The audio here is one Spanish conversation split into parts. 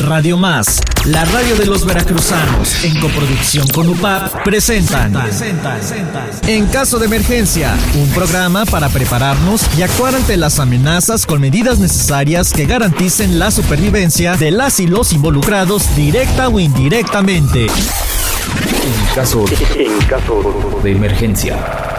Radio Más, la radio de los veracruzanos, en coproducción con UPAP, presentan En caso de emergencia, un programa para prepararnos y actuar ante las amenazas con medidas necesarias que garanticen la supervivencia de las y los involucrados directa o indirectamente. En caso, en caso de emergencia.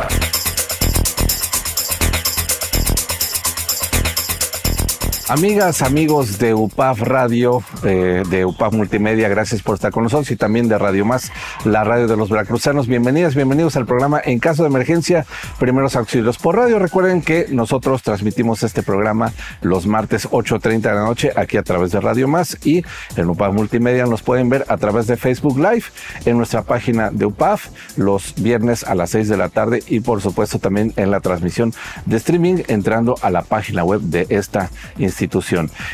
Amigas, amigos de UPAF Radio, eh, de UPAF Multimedia, gracias por estar con nosotros y también de Radio Más, la radio de los veracruzanos. Bienvenidas, bienvenidos al programa En caso de emergencia, primeros auxilios por radio. Recuerden que nosotros transmitimos este programa los martes 8.30 de la noche aquí a través de Radio Más y en UPAF Multimedia nos pueden ver a través de Facebook Live en nuestra página de UPAF los viernes a las 6 de la tarde y por supuesto también en la transmisión de streaming entrando a la página web de esta institución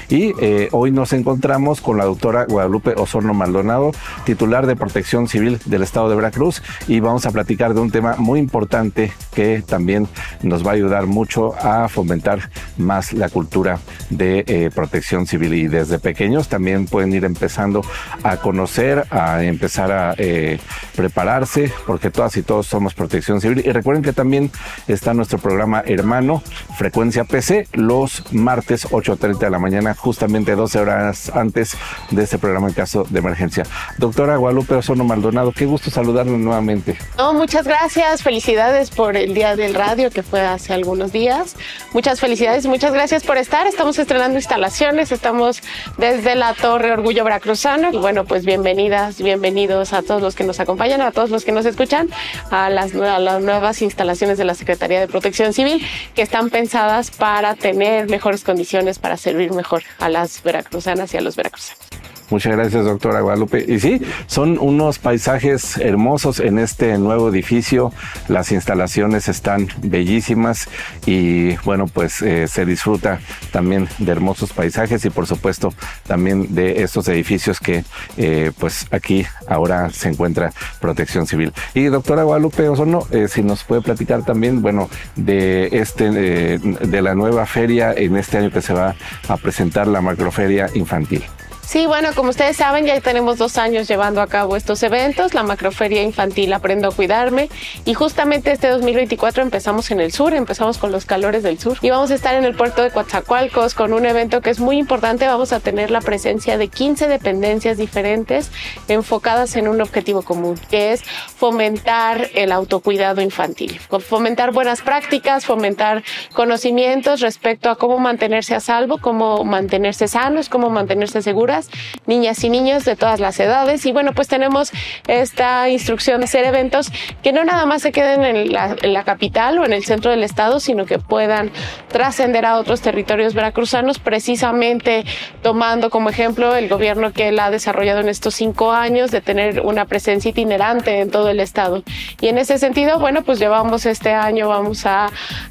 Y eh, hoy nos encontramos con la doctora Guadalupe Osorno Maldonado, titular de Protección Civil del Estado de Veracruz, y vamos a platicar de un tema muy importante que también nos va a ayudar mucho a fomentar más la cultura de eh, protección civil. Y desde pequeños también pueden ir empezando a conocer, a empezar a eh, prepararse, porque todas y todos somos protección civil. Y recuerden que también está nuestro programa hermano, Frecuencia PC, los martes 8 30 de la mañana, justamente 12 horas antes de este programa en caso de emergencia. Doctora Guadalupe Osono Maldonado, qué gusto saludarle nuevamente. No, muchas gracias, felicidades por el Día del Radio que fue hace algunos días. Muchas felicidades muchas gracias por estar. Estamos estrenando instalaciones, estamos desde la Torre Orgullo Veracruzano y bueno, pues bienvenidas, bienvenidos a todos los que nos acompañan, a todos los que nos escuchan, a las, a las nuevas instalaciones de la Secretaría de Protección Civil que están pensadas para tener mejores condiciones para servir mejor a las veracruzanas y a los veracruzanos. Muchas gracias, doctora Guadalupe. Y sí, son unos paisajes hermosos en este nuevo edificio. Las instalaciones están bellísimas y bueno, pues eh, se disfruta también de hermosos paisajes y por supuesto también de estos edificios que eh, pues aquí ahora se encuentra Protección Civil. Y doctora Guadalupe Osorno, eh, si nos puede platicar también, bueno, de este, de la nueva feria en este año que se va a presentar la macroferia infantil. Sí, bueno, como ustedes saben, ya tenemos dos años llevando a cabo estos eventos, la macroferia infantil Aprendo a Cuidarme, y justamente este 2024 empezamos en el sur, empezamos con los calores del sur, y vamos a estar en el puerto de Coatzacoalcos con un evento que es muy importante, vamos a tener la presencia de 15 dependencias diferentes enfocadas en un objetivo común, que es fomentar el autocuidado infantil, fomentar buenas prácticas, fomentar conocimientos respecto a cómo mantenerse a salvo, cómo mantenerse sanos, cómo mantenerse seguras, niñas y niños de todas las edades. Y bueno, pues tenemos esta instrucción de hacer eventos que no nada más se queden en la, capital o en el centro del estado, sino que puedan trascender a otros territorios veracruzanos, precisamente tomando como ejemplo el gobierno que él ha desarrollado en estos cinco años de tener una presencia itinerante en todo el estado. Y en ese sentido, bueno, pues llevamos este año, vamos a,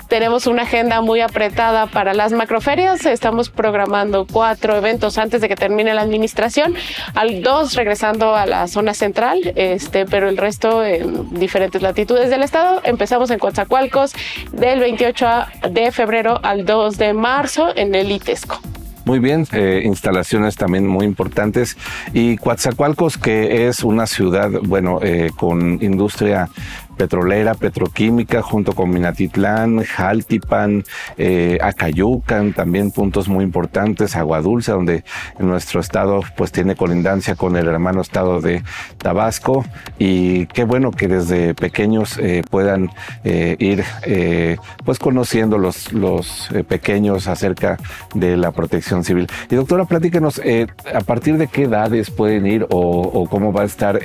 tenemos una agenda muy apretada para las macroferias, estamos programando cuatro eventos antes de que termine la administración, al dos regresando a la zona central, este, pero el resto en diferentes latitudes del estado. Empezamos en Coatzacoalcos del 28 de febrero al 2 de marzo en el ITESCO. Muy bien, eh, instalaciones también muy importantes. Y Coatzacoalcos, que es una ciudad, bueno, eh, con industria petrolera, petroquímica, junto con Minatitlán, Jaltipan, eh, Acayucan, también puntos muy importantes, Agua Dulce, donde nuestro estado pues tiene colindancia con el hermano estado de Tabasco y qué bueno que desde pequeños eh, puedan eh, ir eh, pues conociendo los, los eh, pequeños acerca de la protección civil. Y doctora, platíquenos, eh, ¿a partir de qué edades pueden ir o, o cómo va a estar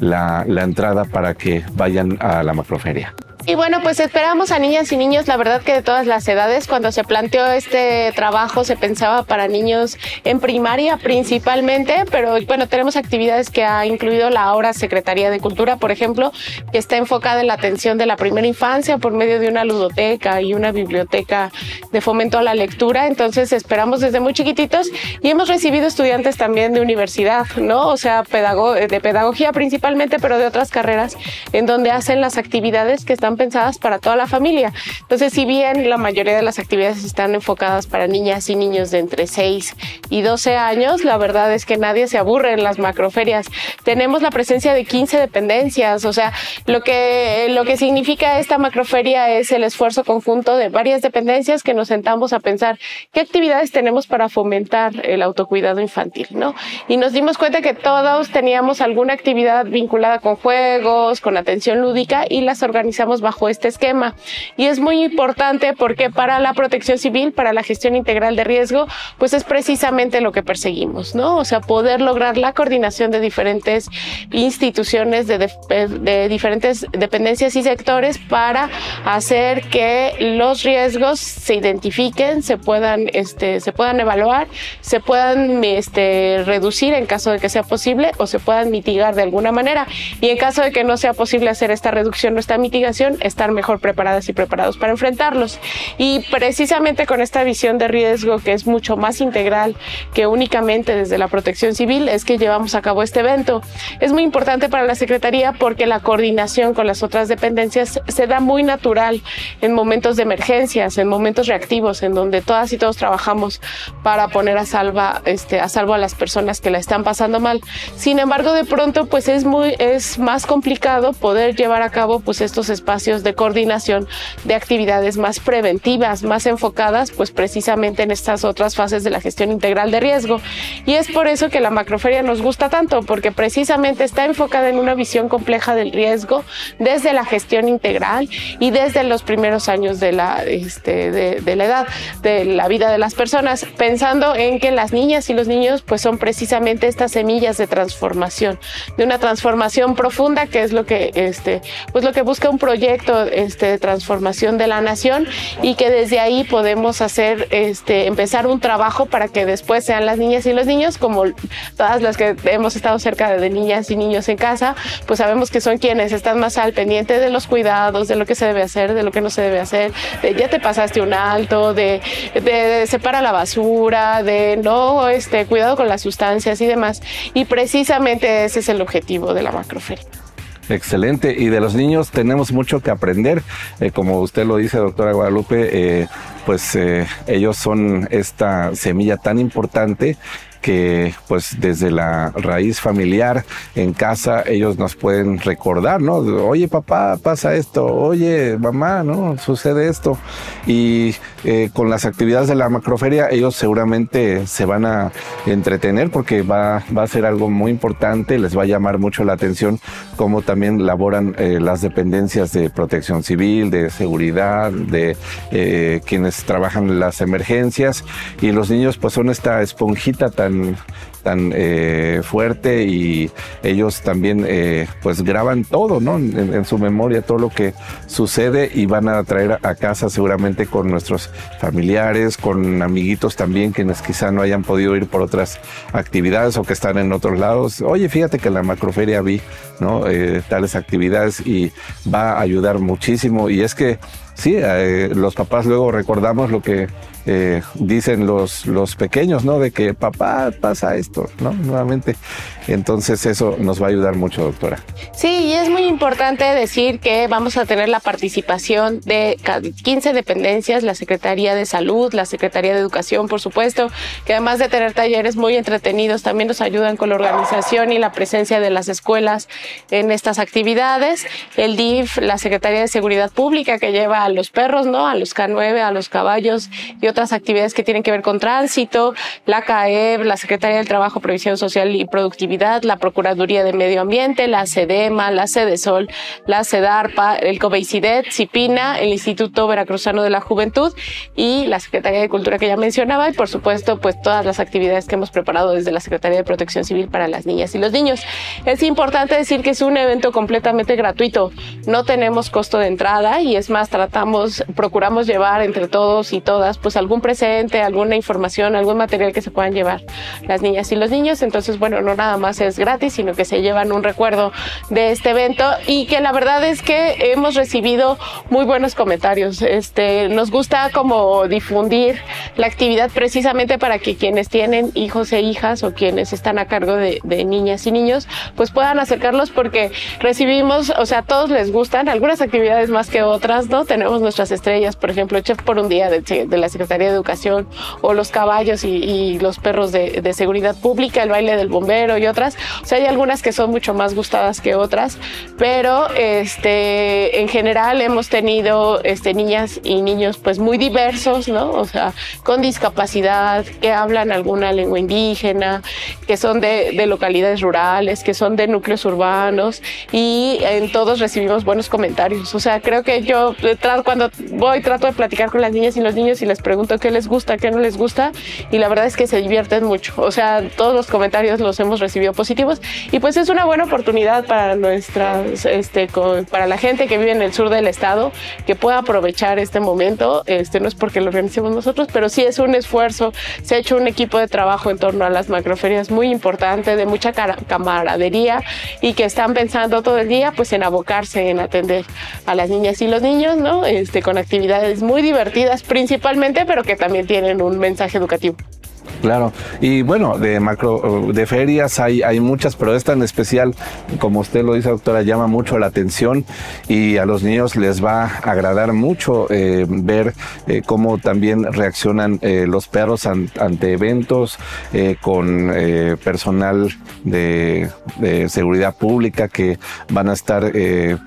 la, la entrada para que vayan a la macroferia. Y bueno, pues esperamos a niñas y niños, la verdad que de todas las edades, cuando se planteó este trabajo se pensaba para niños en primaria principalmente, pero bueno, tenemos actividades que ha incluido la ahora Secretaría de Cultura, por ejemplo, que está enfocada en la atención de la primera infancia por medio de una ludoteca y una biblioteca de fomento a la lectura, entonces esperamos desde muy chiquititos y hemos recibido estudiantes también de universidad, ¿no? O sea, de pedagogía principalmente, pero de otras carreras, en donde hacen las actividades que están están pensadas para toda la familia. Entonces, si bien la mayoría de las actividades están enfocadas para niñas y niños de entre 6 y 12 años, la verdad es que nadie se aburre en las macroferias. Tenemos la presencia de 15 dependencias, o sea, lo que, lo que significa esta macroferia es el esfuerzo conjunto de varias dependencias que nos sentamos a pensar qué actividades tenemos para fomentar el autocuidado infantil, ¿no? Y nos dimos cuenta que todos teníamos alguna actividad vinculada con juegos, con atención lúdica y las organizamos bajo este esquema. Y es muy importante porque para la protección civil, para la gestión integral de riesgo, pues es precisamente lo que perseguimos, ¿no? O sea, poder lograr la coordinación de diferentes instituciones, de, de diferentes dependencias y sectores para hacer que los riesgos se identifiquen, se puedan, este, se puedan evaluar, se puedan este, reducir en caso de que sea posible o se puedan mitigar de alguna manera. Y en caso de que no sea posible hacer esta reducción o esta mitigación, estar mejor preparadas y preparados para enfrentarlos. Y precisamente con esta visión de riesgo que es mucho más integral que únicamente desde la protección civil, es que llevamos a cabo este evento. Es muy importante para la Secretaría porque la coordinación con las otras dependencias se da muy natural en momentos de emergencias, en momentos reactivos, en donde todas y todos trabajamos para poner a, salva, este, a salvo a las personas que la están pasando mal. Sin embargo, de pronto, pues es muy, es más complicado poder llevar a cabo pues estos espacios de coordinación de actividades más preventivas, más enfocadas pues precisamente en estas otras fases de la gestión integral de riesgo. Y es por eso que la macroferia nos gusta tanto, porque precisamente está enfocada en una visión compleja del riesgo desde la gestión integral y desde los primeros años de la, este, de, de la edad, de la vida de las personas, pensando en que las niñas y los niños pues son precisamente estas semillas de transformación, de una transformación profunda que es lo que, este, pues lo que busca un proyecto este, de transformación de la nación y que desde ahí podemos hacer, este, empezar un trabajo para que después sean las niñas y los niños, como todas las que hemos estado cerca de niñas y niños en casa, pues sabemos que son quienes están más al pendiente de los cuidados, de lo que se debe hacer, de lo que no se debe hacer, de ya te pasaste un alto, de, de, de separa la basura, de no, este, cuidado con las sustancias y demás. Y precisamente ese es el objetivo de la macroferia. Excelente. Y de los niños tenemos mucho que aprender. Eh, como usted lo dice, doctora Guadalupe, eh, pues eh, ellos son esta semilla tan importante que pues desde la raíz familiar en casa ellos nos pueden recordar, ¿no? Oye papá, pasa esto, oye mamá, ¿no? Sucede esto. Y eh, con las actividades de la macroferia ellos seguramente se van a entretener porque va, va a ser algo muy importante, les va a llamar mucho la atención cómo también laboran eh, las dependencias de protección civil, de seguridad, de eh, quienes trabajan las emergencias y los niños pues son esta esponjita tan tan, eh, fuerte y ellos también eh, pues graban todo, ¿no? En, su memoria todo lo que sucede y van a traer a casa seguramente con nuestros familiares, con amiguitos también quienes quizá no hayan podido ir por otras actividades o que están en otros lados. Oye, fíjate que en la macroferia vi, ¿no? Eh, tales actividades y va a ayudar muchísimo y es que sí, los papás luego recordamos lo que eh, dicen los, los pequeños, ¿no? De que papá pasa esto, ¿no? Nuevamente. Entonces eso nos va a ayudar mucho, doctora. Sí, y es muy importante decir que vamos a tener la participación de 15 dependencias, la Secretaría de Salud, la Secretaría de Educación, por supuesto, que además de tener talleres muy entretenidos, también nos ayudan con la organización y la presencia de las escuelas en estas actividades. El DIF, la Secretaría de Seguridad Pública, que lleva a los perros, ¿no? A los K9, a los caballos y otras actividades que tienen que ver con tránsito, la CAEB, la Secretaría del Trabajo, Previsión Social y Productividad, la Procuraduría de Medio Ambiente, la CEDEMA, la CEDESOL, la CEDARPA, el COBEICIDET, CIPINA, el Instituto Veracruzano de la Juventud y la Secretaría de Cultura que ya mencionaba y por supuesto pues todas las actividades que hemos preparado desde la Secretaría de Protección Civil para las niñas y los niños. Es importante decir que es un evento completamente gratuito, no tenemos costo de entrada y es más tratamos, procuramos llevar entre todos y todas, pues algún presente, alguna información, algún material que se puedan llevar las niñas y los niños. Entonces, bueno, no nada más es gratis, sino que se llevan un recuerdo de este evento y que la verdad es que hemos recibido muy buenos comentarios. Este, nos gusta como difundir la actividad precisamente para que quienes tienen hijos e hijas o quienes están a cargo de, niñas y niños, pues puedan acercarlos porque recibimos, o sea, a todos les gustan, algunas actividades más que otras, ¿no? Tenemos nuestras estrellas, por ejemplo, Chef por un día de, de la Secretaría de Educación o los caballos y, y los perros de, de, seguridad pública, el baile del bombero y otras. O sea, hay algunas que son mucho más gustadas que otras, pero este, en general hemos tenido este, niñas y niños pues muy diversos, ¿no? O sea, con discapacidad, que hablan alguna lengua indígena, que son de, de localidades rurales, que son de núcleos urbanos y en todos recibimos buenos comentarios. O sea, creo que yo cuando voy trato de platicar con las niñas y los niños y les pregunto qué les gusta, qué no les gusta y la verdad es que se divierten mucho. O sea, todos los comentarios los hemos recibido positivos y pues es una buena oportunidad para nuestras, este, para la gente que vive en el sur del estado que pueda aprovechar este momento. Este no es porque lo organicemos nosotros, pero sí es un esfuerzo. Se ha hecho un equipo de trabajo en torno a las macroferias muy importante, de mucha camaradería y que están pensando todo el día pues en abocarse en atender a las niñas y los niños, ¿no? Este, con actividades muy divertidas principalmente, pero que también tienen un mensaje educativo. Claro, y bueno, de macro, de ferias hay, hay muchas, pero esta en especial, como usted lo dice, doctora, llama mucho la atención y a los niños les va a agradar mucho eh, ver eh, cómo también reaccionan eh, los perros an, ante eventos con personal de, de, seguridad pública que van a estar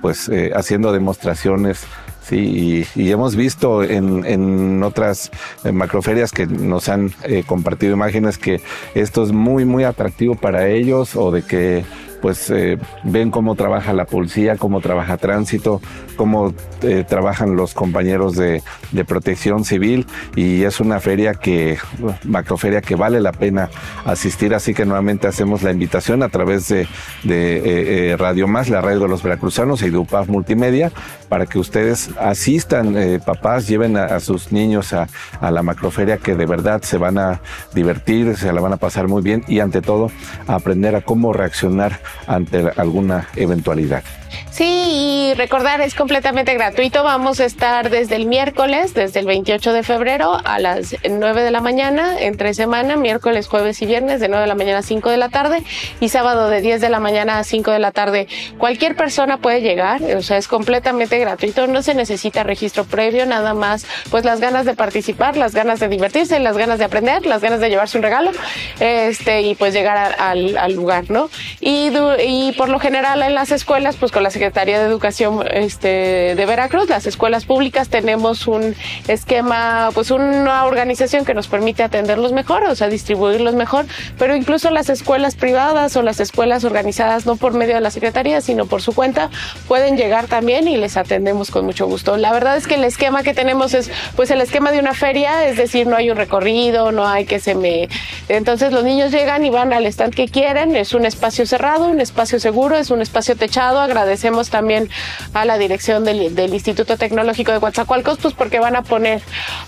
pues haciendo demostraciones Sí, y, y, hemos visto en, en otras macroferias que nos han eh, compartido imágenes que esto es muy, muy atractivo para ellos o de que pues eh, ven cómo trabaja la policía, cómo trabaja tránsito, cómo eh, trabajan los compañeros de, protección civil. Y es una feria que, macroferia que vale la pena asistir, así que nuevamente hacemos la invitación a través de, eh, Radio Más, la radio de los veracruzanos y de UPAF Multimedia, para que ustedes asistan, papás, lleven a, sus niños a, la macroferia que de verdad se van a divertir, se la van a pasar muy bien y ante todo aprender a cómo reaccionar ante alguna eventualidad. Sí, y recordar, es completamente gratuito. Vamos a estar desde el miércoles, desde el 28 de febrero a las 9 de la mañana, entre semana, miércoles, jueves y viernes, de 9 de la mañana a 5 de la tarde, y sábado de 10 de la mañana a 5 de la tarde. Cualquier persona puede llegar, o sea, es completamente gratuito, no se necesita registro previo, nada más, pues las ganas de participar, las ganas de divertirse, las ganas de aprender, las ganas de llevarse un regalo, este, y pues llegar al, lugar, ¿no? Y, y por lo general en las escuelas, pues con la Secretaría de Educación este, de Veracruz, las escuelas públicas, tenemos un esquema, pues una organización que nos permite atenderlos mejor, o sea, distribuirlos mejor, pero incluso las escuelas privadas o las escuelas organizadas no por medio de la Secretaría, sino por su cuenta, pueden llegar también y les atendemos con mucho gusto. La verdad es que el esquema que tenemos es, pues el esquema de una feria, es decir, no hay un recorrido, no hay que se me... Entonces los niños llegan y van al stand que quieren, es un espacio cerrado, un espacio seguro, es un espacio techado, agradecemos también a la dirección del, Instituto Tecnológico de Coatzacoalcos, pues porque van a poner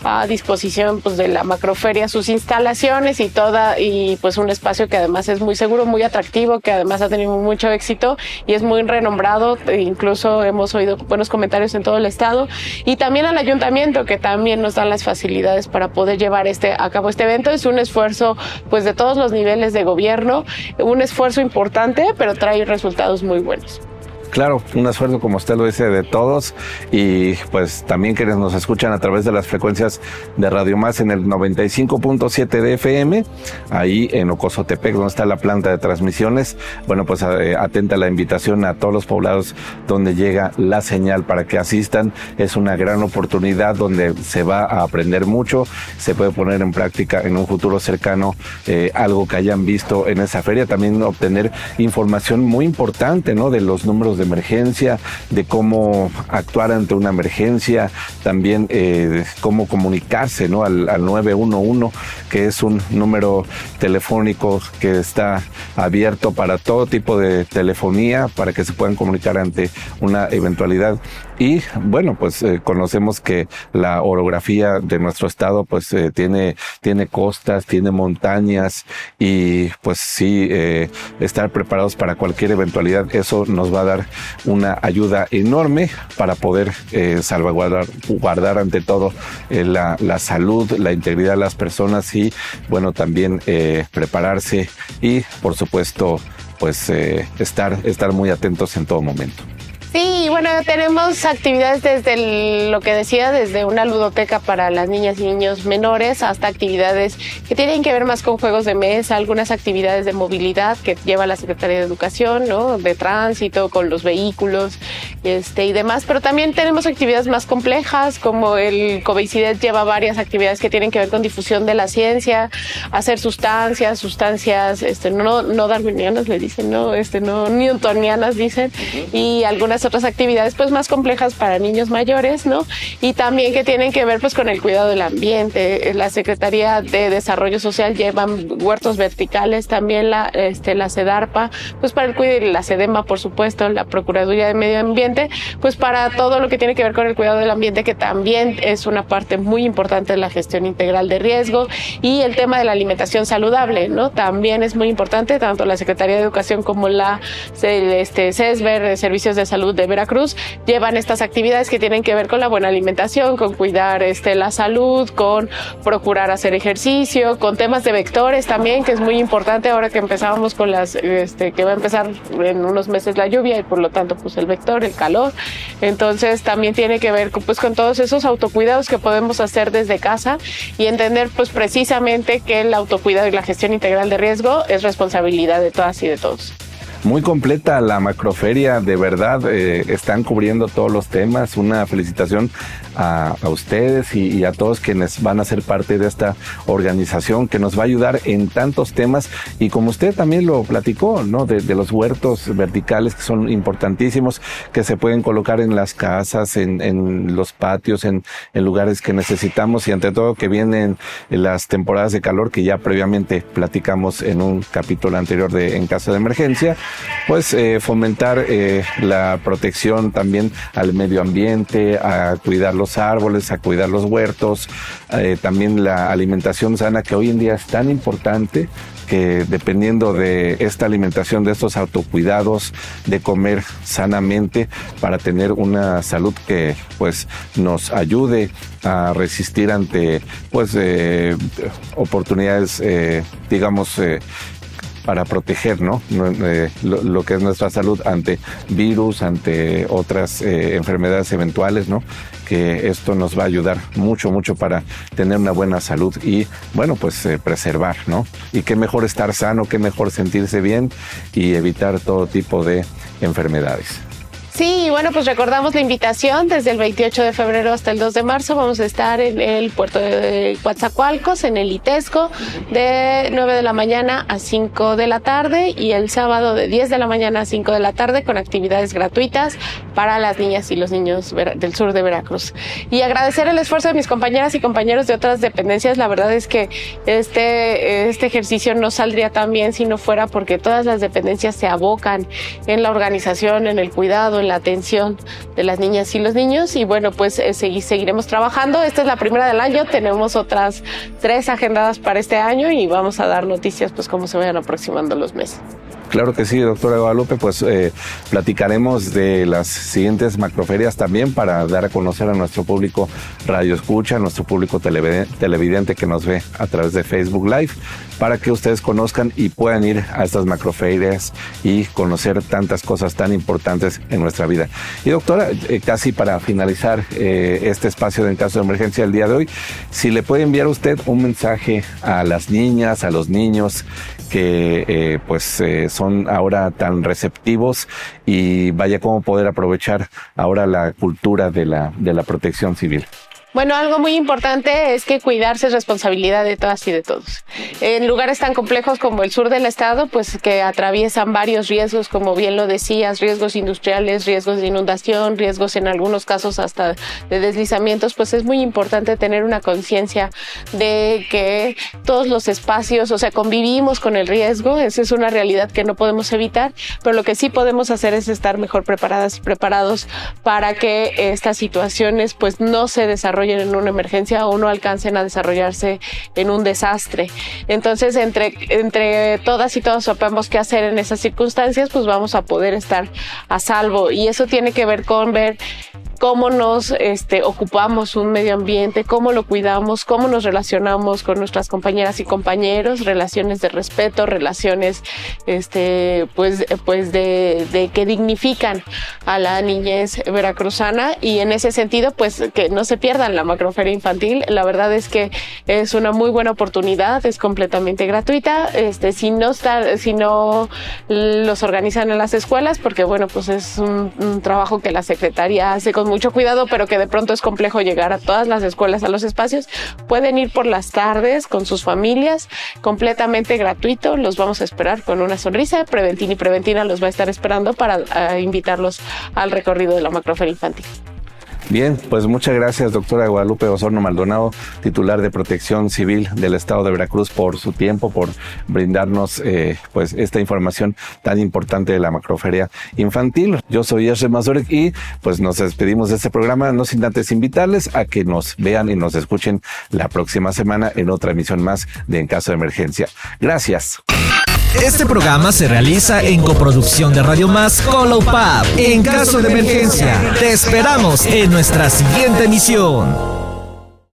a disposición pues de la macroferia sus instalaciones y toda, y pues un espacio que además es muy seguro, muy atractivo, que además ha tenido mucho éxito y es muy renombrado, e incluso hemos oído buenos comentarios en todo el estado, y también al ayuntamiento que también nos dan las facilidades para poder llevar este a cabo este evento. Es un esfuerzo pues de todos los niveles de gobierno, un esfuerzo importante, pero trae resultados muy buenos claro, un esfuerzo como usted lo dice de todos y pues también quienes nos escuchan a través de las frecuencias de Radio Más en el 95.7 de FM, ahí en Ocosotepec, donde está la planta de transmisiones. Bueno, pues eh, atenta la invitación a todos los poblados donde llega la señal para que asistan. Es una gran oportunidad donde se va a aprender mucho, se puede poner en práctica en un futuro cercano eh, algo que hayan visto en esa feria, también obtener información muy importante, ¿no? De los números de emergencia, de cómo actuar ante una emergencia, también eh, cómo comunicarse ¿no? al, al 911, que es un número telefónico que está abierto para todo tipo de telefonía, para que se puedan comunicar ante una eventualidad. Y bueno, pues eh, conocemos que la orografía de nuestro estado pues eh, tiene, tiene costas, tiene montañas y pues sí, eh, estar preparados para cualquier eventualidad, eso nos va a dar una ayuda enorme para poder salvaguardar guardar ante todo la, la, salud, la integridad de las personas y bueno, también prepararse y por supuesto pues estar, estar muy atentos en todo momento. Sí, bueno, tenemos actividades desde lo que decía, desde una ludoteca para las niñas y niños menores hasta actividades que tienen que ver más con juegos de mesa, algunas actividades de movilidad que lleva la Secretaría de Educación, ¿no? De tránsito, con los vehículos este, y demás, pero también tenemos actividades más complejas, como el COVICIDET lleva varias actividades que tienen que ver con difusión de la ciencia, hacer sustancias, sustancias, este, no, no darwinianas le dicen, no, este, no newtonianas dicen, y algunas otras actividades pues más complejas para niños mayores, ¿no? Y también que tienen que ver pues con el cuidado del ambiente. La Secretaría de Desarrollo Social lleva huertos verticales, también la, este, la CEDARPA, pues para el cuidado, la SEDEMA por supuesto, la Procuraduría de Medio Ambiente, pues para todo lo que tiene que ver con el cuidado del ambiente, que también es una parte muy importante de la gestión integral de riesgo y el tema de la alimentación saludable, ¿no? También es muy importante, tanto la Secretaría de Educación como la este, CESBER, Servicios de Salud de Veracruz llevan estas actividades que tienen que ver con la buena alimentación, con cuidar este, la salud, con procurar hacer ejercicio, con temas de vectores también, que es muy importante ahora que empezábamos con las, este, que va a empezar en unos meses la lluvia y por lo tanto pues el vector, el calor. Entonces también tiene que ver pues con todos esos autocuidados que podemos hacer desde casa y entender pues precisamente que el autocuidado y la gestión integral de riesgo es responsabilidad de todas y de todos muy completa la macroferia, de verdad, eh, están cubriendo todos los temas. Una felicitación a, ustedes y, a todos quienes van a ser parte de esta organización que nos va a ayudar en tantos temas. Y como usted también lo platicó, ¿no? De, los huertos verticales que son importantísimos, que se pueden colocar en las casas, en, los patios, en, lugares que necesitamos y ante todo que vienen las temporadas de calor que ya previamente platicamos en un capítulo anterior de En caso de emergencia pues eh, fomentar eh, la protección también al medio ambiente, a cuidar los árboles, a cuidar los huertos, eh, también la alimentación sana que hoy en día es tan importante que dependiendo de esta alimentación, de estos autocuidados, de comer sanamente para tener una salud que pues nos ayude a resistir ante pues oportunidades digamos para proteger ¿no? Eh, lo, que es nuestra salud ante virus, ante otras eh, enfermedades eventuales, ¿no? que esto nos va a ayudar mucho, mucho para tener una buena salud y, bueno, pues eh, preservar, ¿no? Y qué mejor estar sano, qué mejor sentirse bien y evitar todo tipo de enfermedades. Sí, bueno, pues recordamos la invitación desde el 28 de febrero hasta el 2 de marzo. Vamos a estar en el puerto de Coatzacoalcos, en el Itesco, de 9 de la mañana a 5 de la tarde y el sábado de 10 de la mañana a 5 de la tarde con actividades gratuitas para las niñas y los niños del sur de Veracruz. Y agradecer el esfuerzo de mis compañeras y compañeros de otras dependencias. La verdad es que este, este ejercicio no saldría tan bien si no fuera porque todas las dependencias se abocan en la organización, en el cuidado, la atención de las niñas y los niños. Y bueno, pues eh, seguiremos trabajando. Esta es la primera del año. Tenemos otras tres agendadas para este año y vamos a dar noticias pues como se vayan aproximando los meses. Claro que sí, doctora Guadalupe, pues eh, platicaremos de las siguientes macroferias también para dar a conocer a nuestro público radio escucha, a nuestro público televidente que nos ve a través de Facebook Live, para que ustedes conozcan y puedan ir a estas macroferias y conocer tantas cosas tan importantes en nuestra vida. Y doctora, eh, casi para finalizar eh, este espacio de en caso de emergencia del día de hoy, si le puede enviar usted un mensaje a las niñas, a los niños que pues son ahora tan receptivos y vaya cómo poder aprovechar ahora la cultura de la, de la protección civil. Bueno, algo muy importante es que cuidarse es responsabilidad de todas y de todos. En lugares tan complejos como el sur del estado, pues que atraviesan varios riesgos, como bien lo decías, riesgos industriales, riesgos de inundación, riesgos en algunos casos hasta de deslizamientos, pues es muy importante tener una conciencia de que todos los espacios, o sea, convivimos con el riesgo, esa es una realidad que no podemos evitar, pero lo que sí podemos hacer es estar mejor preparadas y preparados para que estas situaciones pues no se desarrollen en una emergencia o no alcancen a desarrollarse en un desastre. Entonces, entre, entre todas y todos sabemos qué hacer en esas circunstancias, pues vamos a poder estar a salvo. Y eso tiene que ver con ver cómo nos este, ocupamos un medio ambiente, cómo lo cuidamos, cómo nos relacionamos con nuestras compañeras y compañeros, relaciones de respeto, relaciones este, pues, pues de, de que dignifican a la niñez veracruzana y en ese sentido pues que no se pierdan la macroferia infantil. La verdad es que es una muy buena oportunidad, es completamente gratuita. Este, si no está, si no los organizan en las escuelas, porque bueno, pues es un, trabajo que la secretaría hace con mucho cuidado, pero que de pronto es complejo llegar a todas las escuelas, a los espacios, pueden ir por las tardes con sus familias, completamente gratuito. Los vamos a esperar con una sonrisa. Preventina y Preventina los va a estar esperando para uh, invitarlos al recorrido de la macroferia infantil. Bien, pues muchas gracias, doctora Guadalupe Osorno Maldonado, titular de Protección Civil del Estado de Veracruz, por su tiempo, por brindarnos eh, pues esta información tan importante de la macroferia infantil. Yo soy Yasser Mazurek y pues nos despedimos de este programa, no sin antes invitarles a que nos vean y nos escuchen la próxima semana en otra emisión más de En Caso de Emergencia. Gracias. Este programa se realiza en coproducción de Radio Más con Pub. En caso de emergencia, te esperamos en nuestra siguiente emisión.